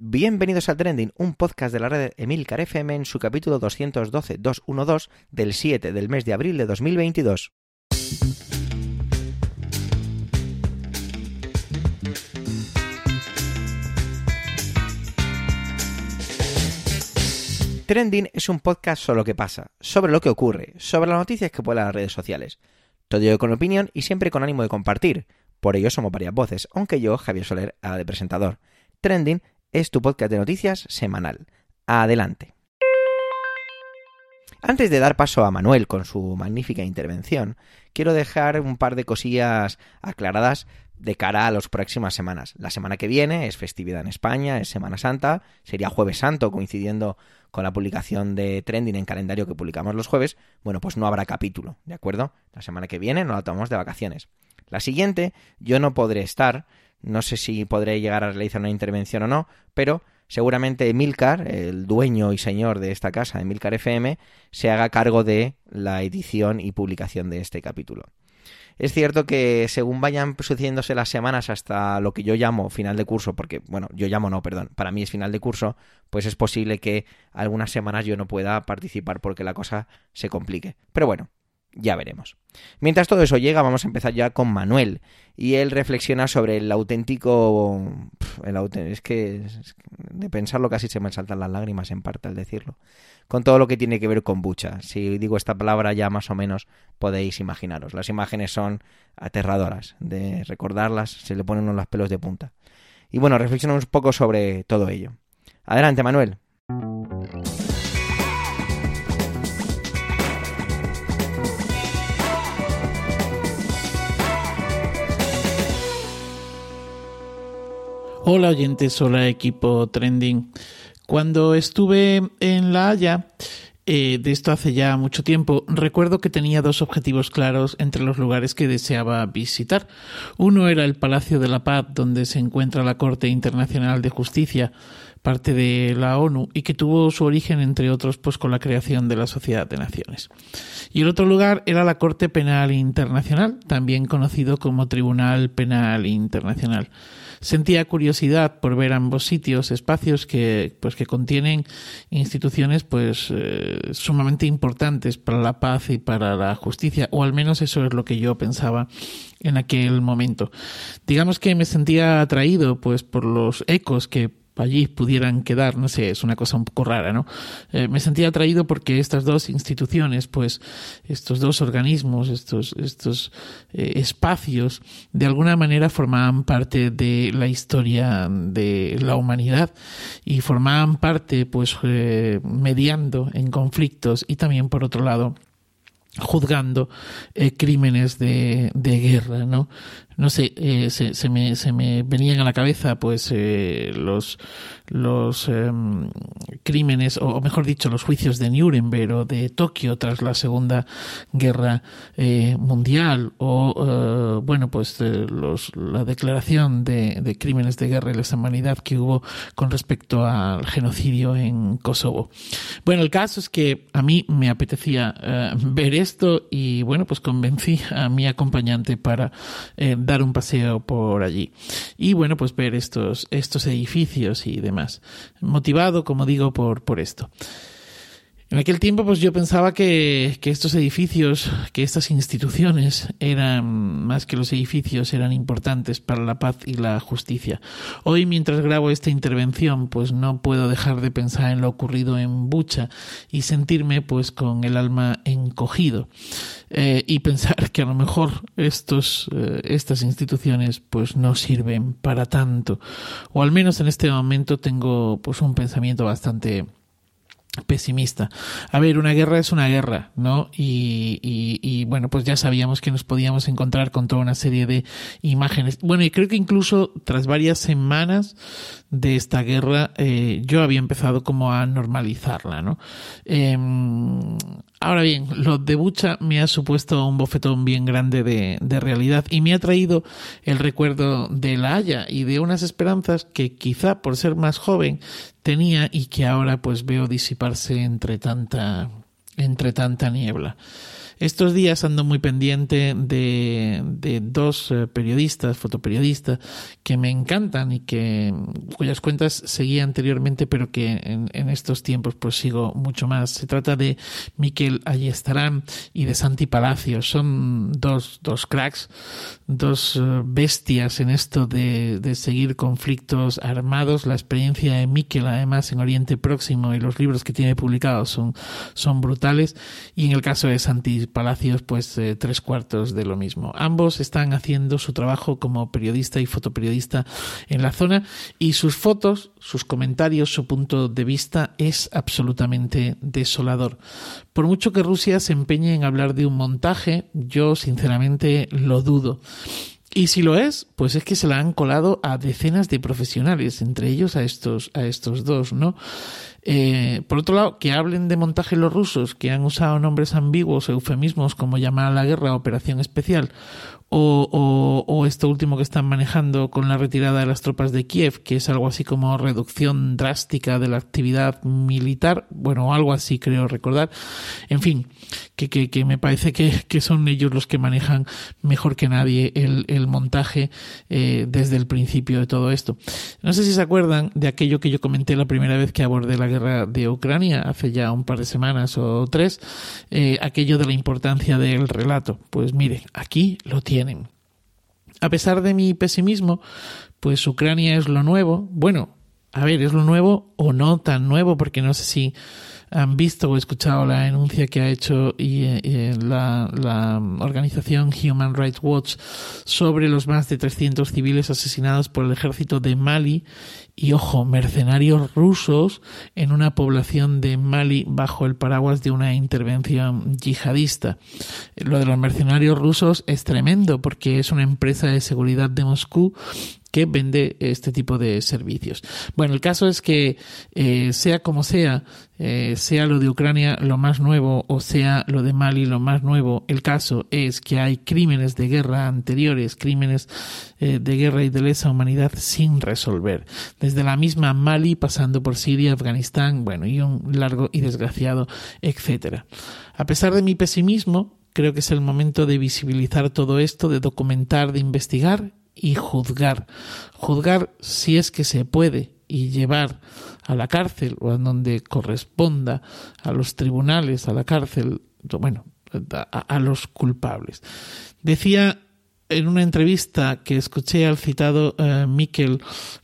Bienvenidos a Trending, un podcast de la red Emilcar FM en su capítulo 212-212 del 7 del mes de abril de 2022. Trending es un podcast sobre lo que pasa, sobre lo que ocurre, sobre las noticias que vuelan las redes sociales. Todo ello con opinión y siempre con ánimo de compartir. Por ello somos varias voces, aunque yo, Javier Soler, haga de presentador. Trending es tu podcast de noticias semanal. Adelante. Antes de dar paso a Manuel con su magnífica intervención, quiero dejar un par de cosillas aclaradas de cara a las próximas semanas. La semana que viene es festividad en España, es Semana Santa, sería Jueves Santo, coincidiendo con la publicación de Trending en calendario que publicamos los jueves. Bueno, pues no habrá capítulo, ¿de acuerdo? La semana que viene no la tomamos de vacaciones. La siguiente, yo no podré estar, no sé si podré llegar a realizar una intervención o no, pero seguramente Milcar, el dueño y señor de esta casa, Milcar FM, se haga cargo de la edición y publicación de este capítulo. Es cierto que según vayan sucediéndose las semanas hasta lo que yo llamo final de curso, porque, bueno, yo llamo no, perdón, para mí es final de curso, pues es posible que algunas semanas yo no pueda participar porque la cosa se complique. Pero bueno, ya veremos. Mientras todo eso llega, vamos a empezar ya con Manuel. Y él reflexiona sobre el auténtico... El Es que de pensarlo casi se me saltan las lágrimas en parte al decirlo. Con todo lo que tiene que ver con bucha. Si digo esta palabra ya más o menos podéis imaginaros. Las imágenes son aterradoras. De recordarlas se le ponen los pelos de punta. Y bueno, reflexionamos un poco sobre todo ello. Adelante, Manuel. Hola oyentes, hola equipo trending. Cuando estuve en La Haya, eh, de esto hace ya mucho tiempo, recuerdo que tenía dos objetivos claros entre los lugares que deseaba visitar. Uno era el Palacio de la Paz, donde se encuentra la Corte Internacional de Justicia, parte de la ONU, y que tuvo su origen, entre otros, pues con la creación de la Sociedad de Naciones. Y el otro lugar era la Corte Penal Internacional, también conocido como Tribunal Penal Internacional sentía curiosidad por ver ambos sitios, espacios que, pues, que contienen instituciones pues, eh, sumamente importantes para la paz y para la justicia, o al menos eso es lo que yo pensaba en aquel momento. Digamos que me sentía atraído pues, por los ecos que allí pudieran quedar, no sé, es una cosa un poco rara, ¿no? Eh, me sentía atraído porque estas dos instituciones, pues, estos dos organismos, estos, estos eh, espacios, de alguna manera formaban parte de la historia de la humanidad y formaban parte, pues, eh, mediando en conflictos y también, por otro lado, juzgando crímenes de, de, guerra, ¿no? No sé, eh, se, se, me, se me venían a la cabeza pues eh, los, los em, crímenes, o, mejor dicho, los juicios de Nuremberg o de Tokio tras la Segunda Guerra eh, Mundial, o bueno, pues los, la declaración de, de, crímenes de guerra y lesa humanidad que hubo con respecto al genocidio en Kosovo. Bueno, el caso es que a mí me apetecía ver esto y bueno, pues convencí a mi acompañante para dar un paseo por allí. Y bueno, pues ver estos, estos edificios y demás. Motivado, como digo, por, por esto. En aquel tiempo, pues yo pensaba que, que, estos edificios, que estas instituciones eran, más que los edificios, eran importantes para la paz y la justicia. Hoy, mientras grabo esta intervención, pues no puedo dejar de pensar en lo ocurrido en Bucha y sentirme, pues, con el alma encogido. Eh, y pensar que a lo mejor estos, eh, estas instituciones, pues, no sirven para tanto. O al menos en este momento tengo, pues, un pensamiento bastante pesimista. A ver, una guerra es una guerra, ¿no? Y, y, bueno, pues ya sabíamos que nos podíamos encontrar con toda una serie de imágenes. Bueno, y creo que incluso tras varias semanas de esta guerra, eh, yo había empezado como a normalizarla, ¿no? Em, ahora bien, lo de Bucha me ha supuesto un bofetón bien grande de, de realidad y me ha traído el recuerdo de La Haya y de unas esperanzas que quizá por ser más joven tenía y que ahora pues veo disiparse entre tanta, entre tanta niebla. Estos días ando muy pendiente de, dos eh, periodistas, fotoperiodistas, que me encantan y que cuyas cuentas seguía anteriormente, pero que en, estos tiempos pues sigo mucho más. Se trata de Miquel Ayestarán y de Santi Palacios. Son dos, dos cracks, dos eh, bestias en esto de, de seguir conflictos armados. La experiencia de Miquel, además, en Oriente Próximo y los libros que tiene publicados son, son brutales. Y en el caso de Santi Palacios, pues eh, tres cuartos de lo mismo. Ambos están haciendo su trabajo como periodista y fotoperiodista en la zona y sus fotos, sus comentarios, su punto de vista es absolutamente desolador. Por mucho que Rusia se empeñe en hablar de un montaje, yo sinceramente lo dudo. Y si lo es, pues es que se la han colado a decenas de profesionales, entre ellos a estos, a estos dos, ¿no? Eh, por otro lado, que hablen de montaje los rusos, que han usado nombres ambiguos, eufemismos como llamar a la guerra operación especial, o, o, o, esto último que están manejando con la retirada de las tropas de Kiev, que es algo así como reducción drástica de la actividad militar, bueno, algo así creo recordar. En fin, que, que, me parece que, que, son ellos los que manejan mejor que nadie el, el montaje eh, desde el principio de todo esto. No sé si se acuerdan de aquello que yo comenté la primera vez que abordé la guerra de Ucrania, hace ya un par de semanas o tres, eh, aquello de la importancia del relato. Pues mire, aquí lo tiene A pesar de mi pesimismo, pues Ucrania es lo nuevo. Bueno, a ver, es lo nuevo o no tan nuevo, porque no sé si han visto o escuchado la denuncia que ha hecho y, y la, la, organización Human Rights Watch sobre los más de 300 civiles asesinados por el ejército de Mali y, ojo, mercenarios rusos en una población de Mali bajo el paraguas de una intervención yihadista. Lo de los mercenarios rusos es tremendo porque es una empresa de seguridad de Moscú que vende este tipo de servicios. Bueno, el caso es que eh, sea como sea, eh, sea lo de Ucrania lo más nuevo o sea lo de Mali lo más nuevo, el caso es que hay crímenes de guerra anteriores, crímenes eh, de guerra y de lesa humanidad sin resolver. Desde la misma Mali pasando por Siria, Afganistán, bueno, y un largo y desgraciado etcétera. A pesar de mi pesimismo, creo que es el momento de visibilizar todo esto, de documentar, de investigar y juzgar. Juzgar si es que se puede y llevar a la cárcel o a donde corresponda, a los tribunales, a la cárcel, bueno, a, a los culpables. Decía en una entrevista que escuché al citado uh, Miquel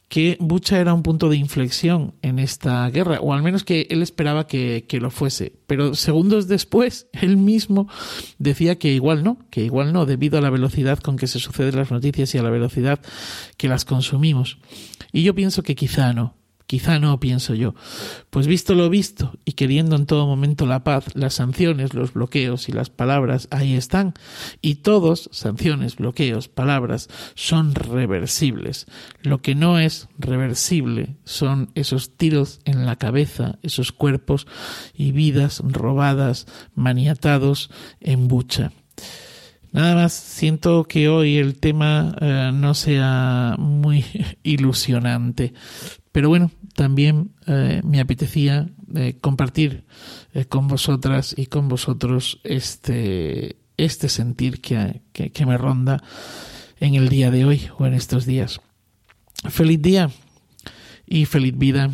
que Bucha era un punto de inflexión en esta guerra, o al menos que él esperaba que, que, lo fuese. Pero segundos después, él mismo decía que igual no, que igual no, debido a la velocidad con que se suceden las noticias y a la velocidad que las consumimos. Y yo pienso que quizá no, Quizá no, pienso yo. Pues visto lo visto y queriendo en todo momento la paz, las sanciones, los bloqueos y las palabras ahí están. Y todos, sanciones, bloqueos, palabras, son reversibles. Lo que no es reversible son esos tiros en la cabeza, esos cuerpos y vidas robadas, maniatados en bucha. Nada más, siento que hoy el tema eh, no sea muy ilusionante, pero bueno, también eh, me apetecía eh, compartir con vosotras y con vosotros este, este sentir que, que me ronda en el día de hoy o en estos días. Feliz día y feliz vida.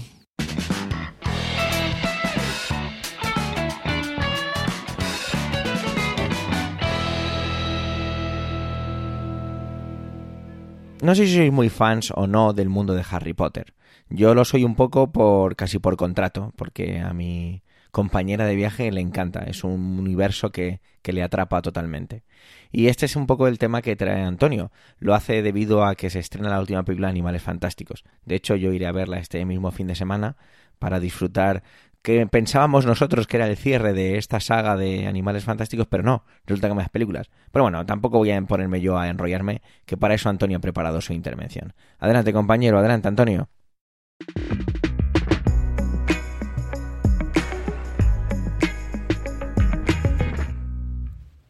No sé si sois muy fans o no del mundo de Harry Potter. Yo lo soy un poco por casi por contrato, porque a mi compañera de viaje le encanta. Es un universo que, que le atrapa totalmente. Y este es un poco el tema que trae Antonio. Lo hace debido a que se estrena la última película de Animales Fantásticos. De hecho, yo iré a verla este mismo fin de semana para disfrutar que pensábamos nosotros que era el cierre de esta saga de Animales Fantásticos, pero no, resulta que más películas. Pero bueno, tampoco voy a ponerme yo a enrollarme, que para eso Antonio ha preparado su intervención. Adelante, compañero, adelante, Antonio.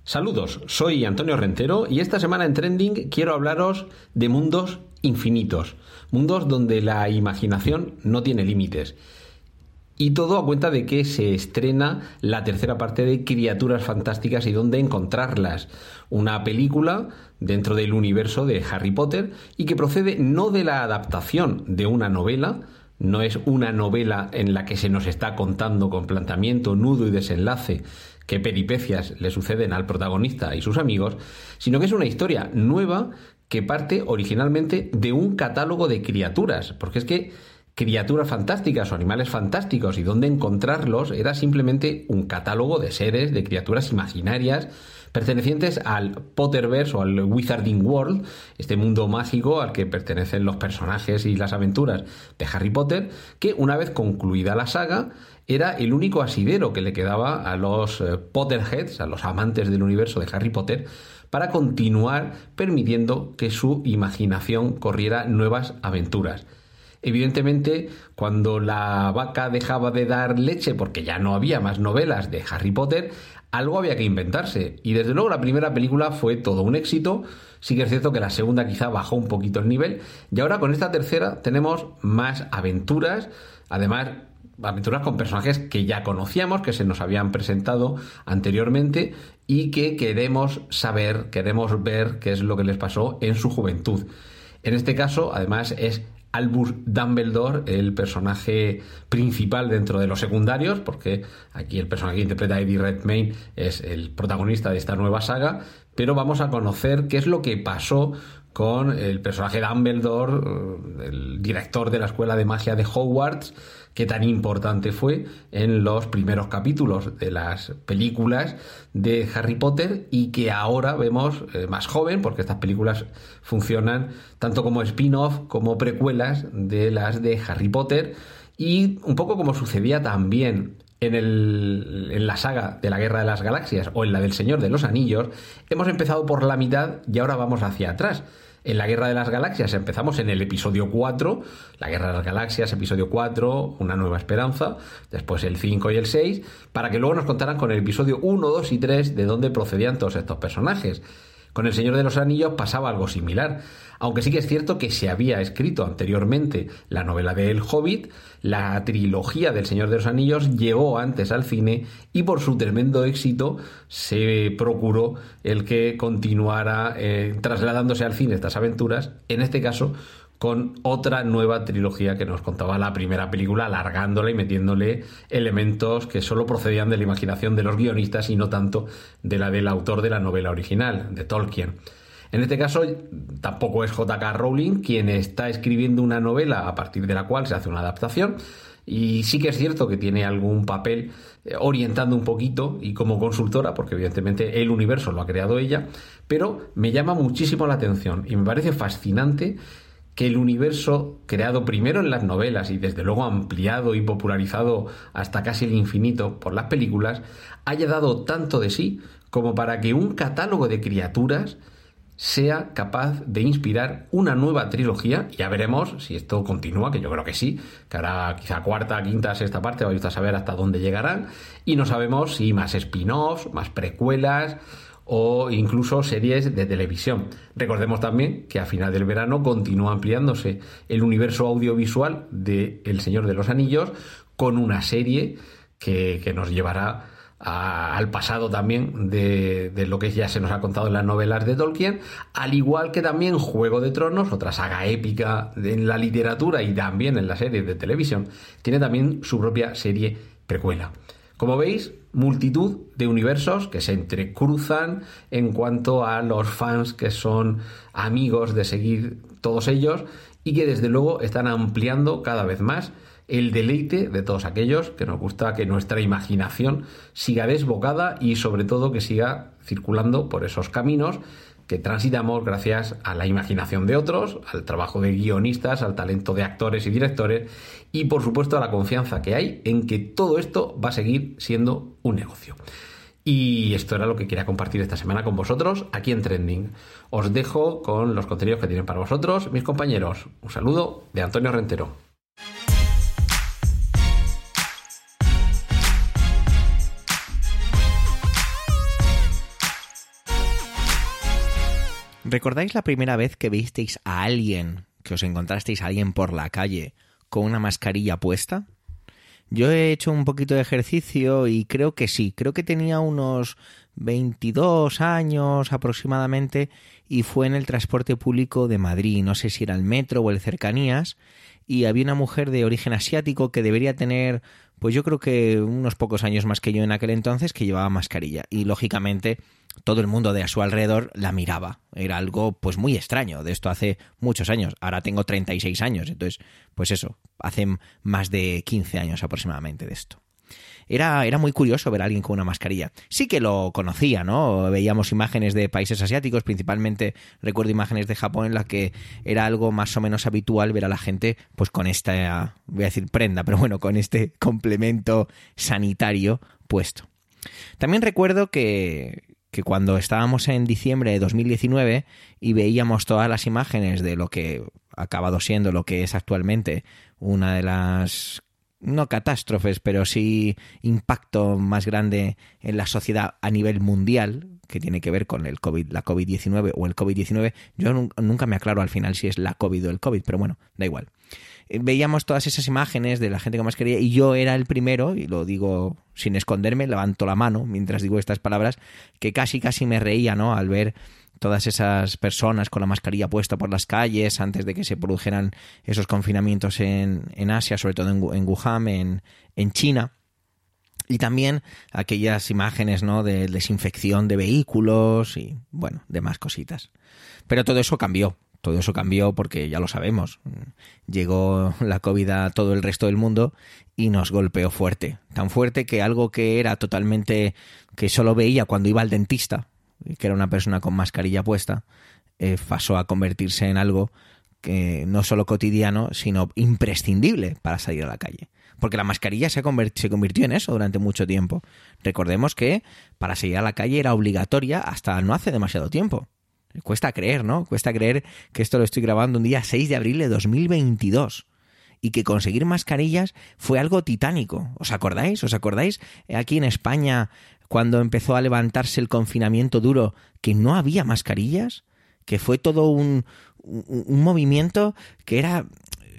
Saludos, soy Antonio Rentero y esta semana en Trending quiero hablaros de mundos infinitos, mundos donde la imaginación no tiene límites Y todo a cuenta de que se estrena la tercera parte de Criaturas Fantásticas y dónde encontrarlas. Una película dentro del universo de Harry Potter y que procede no de la adaptación de una novela, no es una novela en la que se nos está contando con planteamiento, nudo y desenlace qué peripecias le suceden al protagonista y sus amigos, sino que es una historia nueva que parte originalmente de un catálogo de criaturas, porque es que criaturas fantásticas o animales fantásticos y dónde encontrarlos era simplemente un catálogo de seres, de criaturas imaginarias, pertenecientes al Potterverse o al Wizarding World, este mundo mágico al que pertenecen los personajes y las aventuras de Harry Potter, que una vez concluida la saga era el único asidero que le quedaba a los eh, Potterheads, a los amantes del universo de Harry Potter, para continuar permitiendo que su imaginación corriera nuevas aventuras. Evidentemente, cuando la vaca dejaba de dar leche porque ya no había más novelas de Harry Potter, algo había que inventarse. Y desde luego la primera película fue todo un éxito. Sí que es cierto que la segunda quizá bajó un poquito el nivel. Y ahora con esta tercera tenemos más aventuras. Además, aventuras con personajes que ya conocíamos, que se nos habían presentado anteriormente y que queremos saber, queremos ver qué es lo que les pasó en su juventud. En este caso, además, es Albus Dumbledore, el personaje principal dentro de los secundarios, porque aquí el personaje que interpreta Eddie Redmayne es el protagonista de esta nueva saga, pero vamos a conocer qué es lo que pasó con el personaje Dumbledore, eh, el director de la escuela de magia de Hogwarts, que tan importante fue en los primeros capítulos de las películas de Harry Potter y que ahora vemos eh, más joven, porque estas películas funcionan tanto como spin-off como precuelas de las de Harry Potter y un poco como sucedía también en, el, en, la saga de la Guerra de las Galaxias o en la del Señor de los Anillos, hemos empezado por la mitad y ahora vamos hacia atrás. En la Guerra de las Galaxias empezamos en el episodio 4, la Guerra de las Galaxias, episodio 4, Una nueva esperanza, después el 5 y el 6, para que luego nos contaran con el episodio 1, 2 y 3 de dónde procedían todos estos personajes. Con El Señor de los Anillos pasaba algo similar, aunque sí que es cierto que se había escrito anteriormente la novela de El Hobbit, la trilogía del Señor de los Anillos llegó antes al cine y por su tremendo éxito se procuró el que continuara eh, trasladándose al cine estas aventuras, en este caso con otra nueva trilogía que nos contaba la primera película, alargándola y metiéndole elementos que solo procedían de la imaginación de los guionistas y no tanto de la del autor de la novela original, de Tolkien. En este caso, tampoco es JK Rowling quien está escribiendo una novela a partir de la cual se hace una adaptación. Y sí que es cierto que tiene algún papel eh, orientando un poquito y como consultora, porque evidentemente el universo lo ha creado ella, pero me llama muchísimo la atención y me parece fascinante que el universo creado primero en las novelas y desde luego ampliado y popularizado hasta casi el infinito por las películas, haya dado tanto de sí como para que un catálogo de criaturas sea capaz de inspirar una nueva trilogía. Ya veremos si esto continúa, que yo creo que sí, que hará quizá cuarta, quinta, sexta parte, vais a saber hasta dónde llegarán. Y no sabemos si más spin-offs, más precuelas o incluso series de televisión. Recordemos también que a final del verano continúa ampliándose el universo audiovisual de El Señor de los Anillos con una serie que, nos llevará al pasado también de, de, lo que ya se nos ha contado en las novelas de Tolkien, al igual que también Juego de Tronos, otra saga épica en la literatura y también en la serie de televisión, tiene también su propia serie precuela. Como veis, multitud de universos que se entrecruzan en cuanto a los fans que son amigos de seguir todos ellos y que desde luego están ampliando cada vez más el deleite de todos aquellos que nos gusta que nuestra imaginación siga desbocada y sobre todo que siga circulando por esos caminos que transitamos gracias a la imaginación de otros, al trabajo de guionistas, al talento de actores y directores y por supuesto a la confianza que hay en que todo esto va a seguir siendo un negocio. Y esto era lo que quería compartir esta semana con vosotros aquí en Trending. Os dejo con los contenidos que tienen para vosotros mis compañeros. Un saludo de Antonio Rentero. ¿Recordáis la primera vez que visteis a alguien, que os encontrasteis a alguien por la calle con una mascarilla puesta? Yo he hecho un poquito de ejercicio y creo que sí, creo que tenía unos 22 años aproximadamente y fue en el transporte público de Madrid, no sé si era el metro o el cercanías, y había una mujer de origen asiático que debería tener, pues yo creo que unos pocos años más que yo en aquel entonces, que llevaba mascarilla. Y lógicamente todo el mundo de a su alrededor la miraba. Era algo pues muy extraño, de esto hace muchos años. Ahora tengo 36 años, entonces pues eso, hace más de 15 años aproximadamente de esto. Era, era muy curioso ver a alguien con una mascarilla. Sí que lo conocía, ¿no? Veíamos imágenes de países asiáticos, principalmente recuerdo imágenes de Japón en las que era algo más o menos habitual ver a la gente pues con esta, voy a decir prenda, pero bueno, con este complemento sanitario puesto. También recuerdo que, que cuando estábamos en diciembre de 2019 y veíamos todas las imágenes de lo que ha acabado siendo lo que es actualmente una de las no catástrofes, pero sí impacto más grande en la sociedad a nivel mundial, que tiene que ver con el COVID, la COVID-19 o el COVID-19. Yo nunca me aclaro al final si es la COVID o el COVID, pero bueno, da igual. Eh, veíamos todas esas imágenes de la gente con mascarilla y yo era el primero, y lo digo sin esconderme, levanto la mano mientras digo estas palabras, que casi casi me reía, ¿no? Al ver todas esas personas con la mascarilla puesta por las calles antes de que se produjeran esos confinamientos en, en Asia, sobre todo en, en Wuhan, en, en China. Y también aquellas imágenes ¿no? de desinfección de vehículos y, bueno, demás cositas. Pero todo eso cambió. Todo eso cambió porque ya lo sabemos. Llegó la COVID a todo el resto del mundo y nos golpeó fuerte. Tan fuerte que algo que era totalmente. que solo veía cuando iba al dentista, que era una persona con mascarilla puesta, eh, pasó a convertirse en algo que no solo cotidiano, sino imprescindible para salir a la calle. Porque la mascarilla se, se convirtió en eso durante mucho tiempo. Recordemos que para salir a la calle era obligatoria hasta no hace demasiado tiempo. Cuesta creer, ¿no? Cuesta creer que esto lo estoy grabando un día 6 de abril de 2022 y que conseguir mascarillas fue algo titánico. ¿Os acordáis? ¿Os acordáis aquí en España cuando empezó a levantarse el confinamiento duro, que no había mascarillas, que fue todo un, un, movimiento que era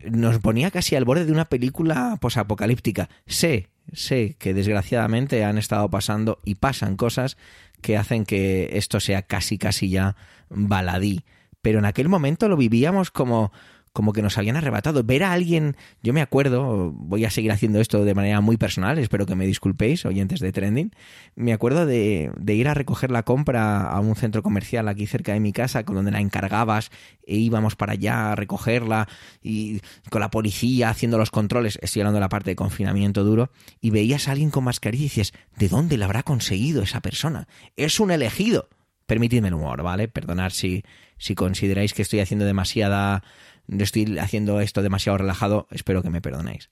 nos ponía casi al borde de una película posapocalíptica. Sé, sé que desgraciadamente han estado pasando y pasan cosas que hacen que esto sea casi casi ya baladí. Pero en aquel momento lo vivíamos como como que nos habían arrebatado. Ver a alguien, yo me acuerdo, voy a seguir haciendo esto de manera muy personal, espero que me disculpéis, oyentes de Trending, me acuerdo de, ir a recoger la compra a un centro comercial aquí cerca de mi casa, con donde la encargabas e íbamos para allá a recogerla y con la policía haciendo los controles, estoy hablando de la parte de confinamiento duro, y veías a alguien con mascarilla y dices, ¿de dónde la habrá conseguido esa persona? Es un elegido. Permitidme el humor, ¿vale? Perdonad si, si consideráis que estoy haciendo demasiada estoy haciendo esto demasiado relajado, espero que me perdonéis.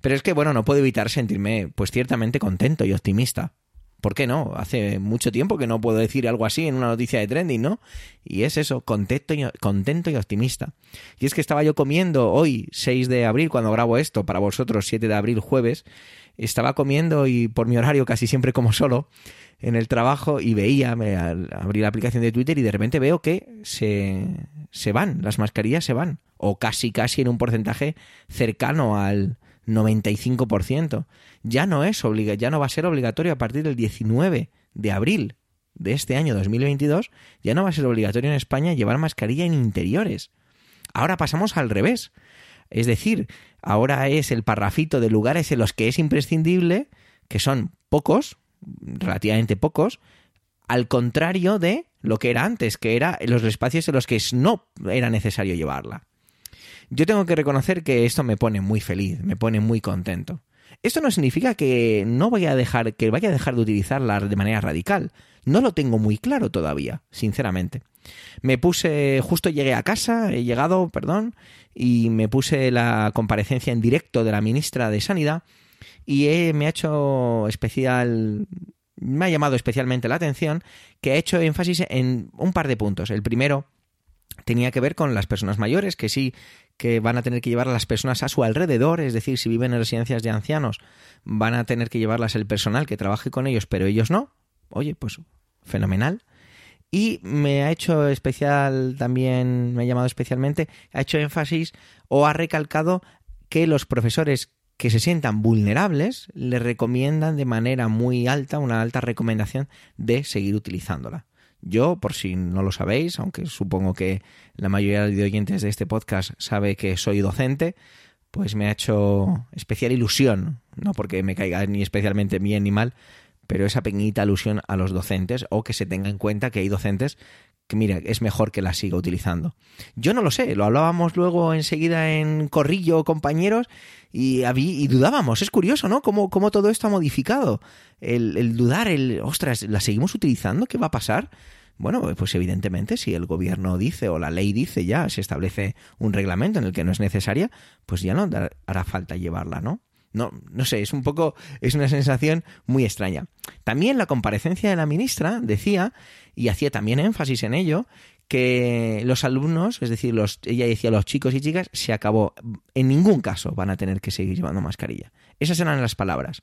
Pero es que, bueno, no puedo evitar sentirme, pues ciertamente contento y optimista. ¿Por qué no? Hace mucho tiempo que no puedo decir algo así en una noticia de trending, ¿no? Y es eso, contento y, contento y optimista. Y es que estaba yo comiendo hoy, 6 de abril, cuando grabo esto, para vosotros 7 de abril, jueves, estaba comiendo y por mi horario casi siempre como solo en el trabajo y veía, me abrí la aplicación de Twitter y de repente veo que se, se van, las mascarillas se van, o casi casi en un porcentaje cercano al 95%. Ya no es obliga, ya no va a ser obligatorio a partir del 19 de abril de este año 2022, ya no va a ser obligatorio en España llevar mascarilla en interiores. Ahora pasamos al revés. Es decir, ahora es el parrafito de lugares en los que es imprescindible, que son pocos, relativamente pocos, al contrario de lo que era antes, que era los espacios en los que no era necesario llevarla. Yo tengo que reconocer que esto me pone muy feliz, me pone muy contento. Esto no significa que no vaya a dejar, que vaya a dejar de utilizarla de manera radical. No lo tengo muy claro todavía, sinceramente. Me puse, justo llegué a casa, he llegado, perdón, y me puse la comparecencia en directo de la ministra de Sanidad y me ha hecho especial me ha llamado especialmente la atención que ha hecho énfasis en un par de puntos. El primero tenía que ver con las personas mayores, que sí que van a tener que llevar a las personas a su alrededor, es decir, si viven en residencias de ancianos, van a tener que llevarlas el personal que trabaje con ellos, pero ellos no. Oye, pues fenomenal. Y me ha hecho especial también, me ha llamado especialmente, ha hecho énfasis o ha recalcado que los profesores que se sientan vulnerables, le recomiendan de manera muy alta, una alta recomendación de seguir utilizándola. Yo, por si no lo sabéis, aunque supongo que la mayoría de oyentes de este podcast sabe que soy docente, pues me ha hecho especial ilusión, no porque me caiga ni especialmente bien ni mal, pero esa pequeñita alusión a los docentes o que se tenga en cuenta que hay docentes que mira, es mejor que la siga utilizando. Yo no lo sé, lo hablábamos luego enseguida en Corrillo, compañeros, y, y dudábamos. Es curioso, ¿no? Cómo, cómo todo esto ha modificado. El, el, dudar, el, ostras, ¿la seguimos utilizando? ¿Qué va a pasar? Bueno, pues evidentemente si el gobierno dice o la ley dice ya, se establece un reglamento en el que no es necesaria, pues ya no hará falta llevarla, ¿no? No, no sé, es un poco, es una sensación muy extraña. También la comparecencia de la ministra decía, y hacía también énfasis en ello, que los alumnos, es decir, los, ella decía los chicos y chicas, se acabó. En ningún caso van a tener que seguir llevando mascarilla. Esas eran las palabras.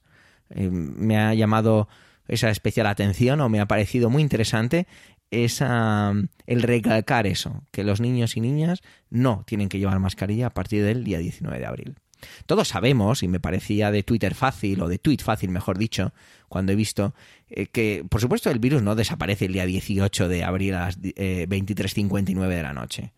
Eh, me ha llamado esa especial atención o me ha parecido muy interesante esa, el recalcar eso, que los niños y niñas no tienen que llevar mascarilla a partir del día 19 de abril. Todos sabemos, y me parecía de Twitter fácil, o de tweet fácil, mejor dicho, cuando he visto eh, que, por supuesto, el virus no desaparece el día 18 de abril a las 23.59 eh, de la noche.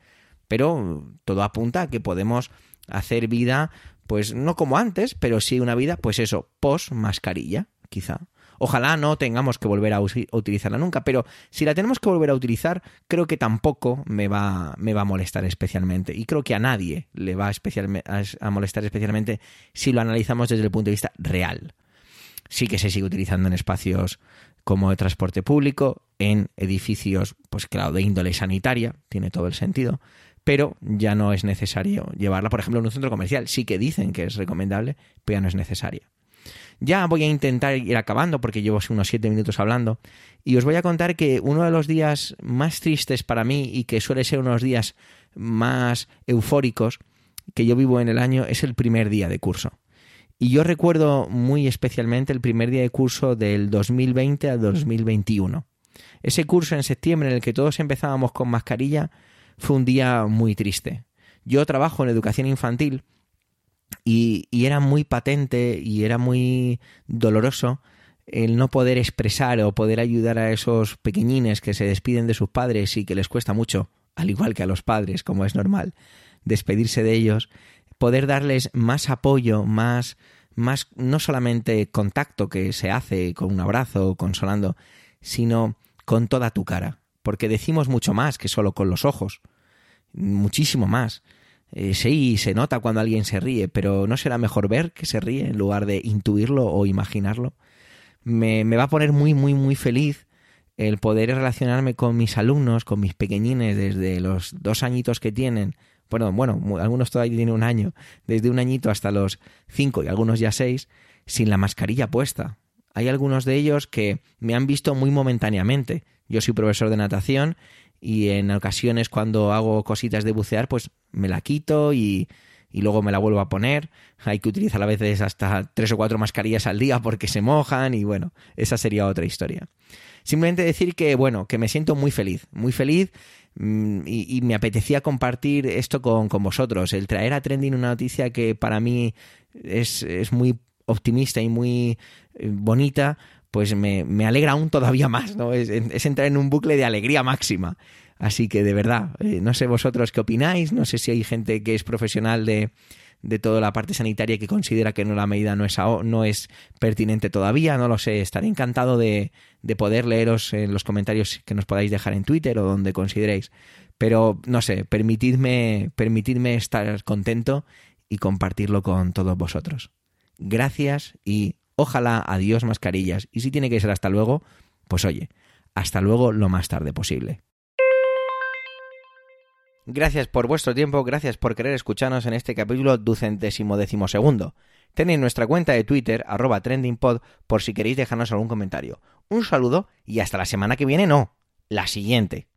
Pero todo apunta a que podemos hacer vida, pues no como antes, pero sí una vida, pues eso, post mascarilla, quizá. Ojalá no tengamos que volver a utilizarla nunca, pero si la tenemos que volver a utilizar, creo que tampoco me va, me va a molestar especialmente. Y creo que a nadie le va a, molestar especialmente si lo analizamos desde el punto de vista real. Sí que se sigue utilizando en espacios como de transporte público, en edificios, pues claro, de índole sanitaria, tiene todo el sentido, pero ya no es necesario llevarla, por ejemplo, en un centro comercial. Sí que dicen que es recomendable, pero ya no es necesaria. Ya voy a intentar ir acabando porque llevo unos siete minutos hablando y os voy a contar que uno de los días más tristes para mí y que suele ser unos días más eufóricos que yo vivo en el año es el primer día de curso. Y yo recuerdo muy especialmente el primer día de curso del 2020 al 2021. Ese curso en septiembre en el que todos empezábamos con mascarilla fue un día muy triste. Yo trabajo en educación infantil y, era muy patente y era muy doloroso el no poder expresar o poder ayudar a esos pequeñines que se despiden de sus padres y que les cuesta mucho, al igual que a los padres, como es normal, despedirse de ellos, poder darles más apoyo, más, más no solamente contacto que se hace con un abrazo o consolando, sino con toda tu cara, porque decimos mucho más que solo con los ojos, muchísimo más. Eh, sí, se nota cuando alguien se ríe, pero ¿no será mejor ver que se ríe en lugar de intuirlo o imaginarlo? Me, me va a poner muy, muy, muy feliz el poder relacionarme con mis alumnos, con mis pequeñines desde los dos añitos que tienen, bueno, bueno, algunos todavía tienen un año, desde un añito hasta los cinco y algunos ya seis, sin la mascarilla puesta. Hay algunos de ellos que me han visto muy momentáneamente. Yo soy profesor de natación y en ocasiones cuando hago cositas de bucear, pues me la quito y, y luego me la vuelvo a poner. Hay que utilizar a veces hasta tres o cuatro mascarillas al día porque se mojan y bueno, esa sería otra historia. Simplemente decir que, bueno, que me siento muy feliz, muy feliz mm, y, y, me apetecía compartir esto con, con, vosotros, el traer a Trending una noticia que para mí es, es muy optimista y muy eh, bonita pues me, me, alegra aún todavía más, ¿no? Es, entrar en un bucle de alegría máxima. Así que de verdad, eh, no sé vosotros qué opináis, no sé si hay gente que es profesional de, de toda la parte sanitaria que considera que no la medida no es, no es pertinente todavía, no lo sé, estaré encantado de, de poder leeros en los comentarios que nos podáis dejar en Twitter o donde consideréis. Pero no sé, permitidme, permitidme estar contento y compartirlo con todos vosotros. Gracias y Ojalá adiós mascarillas. Y si tiene que ser hasta luego, pues oye, hasta luego lo más tarde posible. Gracias por vuestro tiempo, gracias por querer escucharnos en este capítulo ducentésimo decimosegundo. Tenéis nuestra cuenta de Twitter, arroba trendingpod, por si queréis dejarnos algún comentario. Un saludo y hasta la semana que viene, no, la siguiente.